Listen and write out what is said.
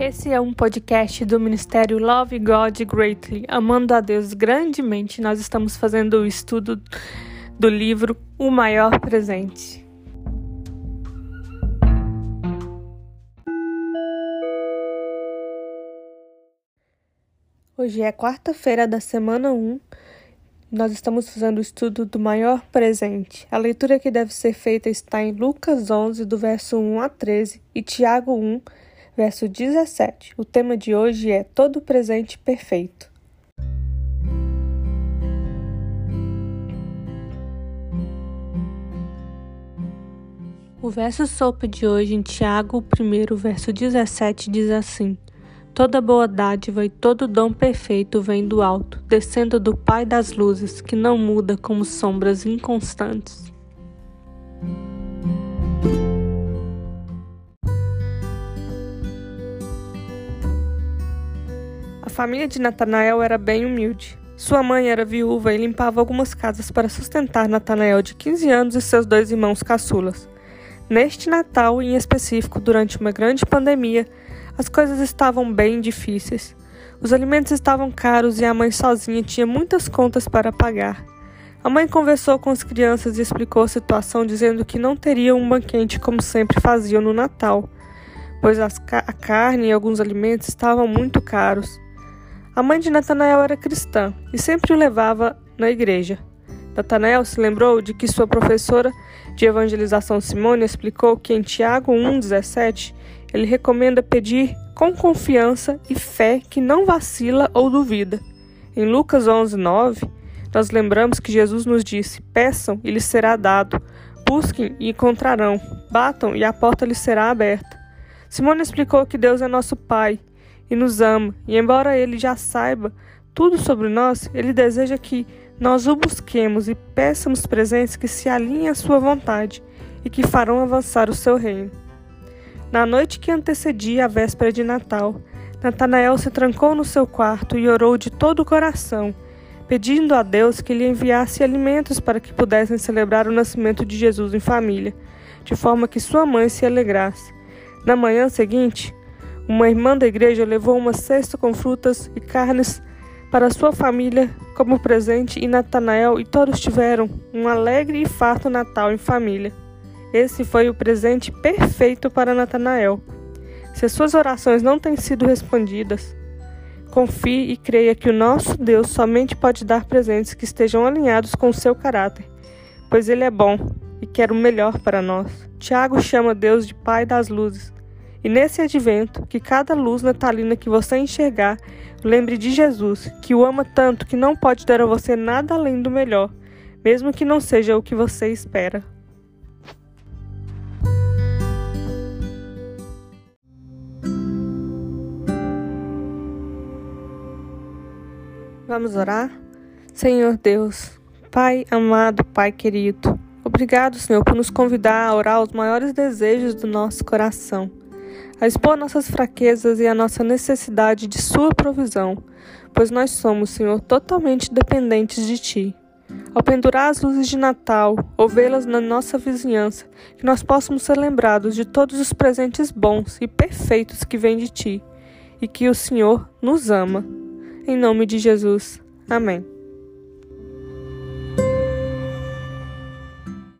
Esse é um podcast do Ministério Love God Greatly, Amando a Deus Grandemente. Nós estamos fazendo o estudo do livro O Maior Presente. Hoje é quarta-feira da semana 1. Nós estamos fazendo o estudo do maior presente. A leitura que deve ser feita está em Lucas 11, do verso 1 a 13, e Tiago 1, verso 17. O tema de hoje é Todo presente perfeito. O verso sopa de hoje em Tiago 1, verso 17 diz assim: Toda boa dádiva e todo dom perfeito vem do alto, descendo do Pai das luzes, que não muda como sombras inconstantes. Família de Natanael era bem humilde. Sua mãe era viúva e limpava algumas casas para sustentar Natanael de 15 anos e seus dois irmãos caçulas. Neste Natal, em específico, durante uma grande pandemia, as coisas estavam bem difíceis. Os alimentos estavam caros e a mãe sozinha tinha muitas contas para pagar. A mãe conversou com as crianças e explicou a situação, dizendo que não teriam um banquete como sempre faziam no Natal, pois a carne e alguns alimentos estavam muito caros. A mãe de Natanael era cristã e sempre o levava na igreja. Natanael se lembrou de que sua professora de evangelização Simone explicou que em Tiago 1,17 ele recomenda pedir com confiança e fé que não vacila ou duvida. Em Lucas 11,9, nós lembramos que Jesus nos disse: Peçam e lhes será dado, busquem e encontrarão, batam e a porta lhes será aberta. Simone explicou que Deus é nosso Pai e nos ama, e embora ele já saiba tudo sobre nós, ele deseja que nós o busquemos e peçamos presentes que se alinhem à sua vontade e que farão avançar o seu reino. Na noite que antecedia a véspera de Natal, Natanael se trancou no seu quarto e orou de todo o coração, pedindo a Deus que lhe enviasse alimentos para que pudessem celebrar o nascimento de Jesus em família, de forma que sua mãe se alegrasse. Na manhã seguinte, uma irmã da igreja levou uma cesta com frutas e carnes para sua família como presente e Natanael e todos tiveram um alegre e farto Natal em família. Esse foi o presente perfeito para Natanael. Se as suas orações não têm sido respondidas, confie e creia que o nosso Deus somente pode dar presentes que estejam alinhados com o seu caráter, pois ele é bom e quer o melhor para nós. Tiago chama Deus de Pai das luzes e nesse advento, que cada luz natalina que você enxergar, lembre de Jesus, que o ama tanto que não pode dar a você nada além do melhor, mesmo que não seja o que você espera. Vamos orar? Senhor Deus, Pai amado, Pai querido, obrigado, Senhor, por nos convidar a orar os maiores desejos do nosso coração a expor nossas fraquezas e a nossa necessidade de Sua provisão, pois nós somos, Senhor, totalmente dependentes de Ti. Ao pendurar as luzes de Natal ou vê-las na nossa vizinhança, que nós possamos ser lembrados de todos os presentes bons e perfeitos que vêm de Ti e que o Senhor nos ama. Em nome de Jesus. Amém.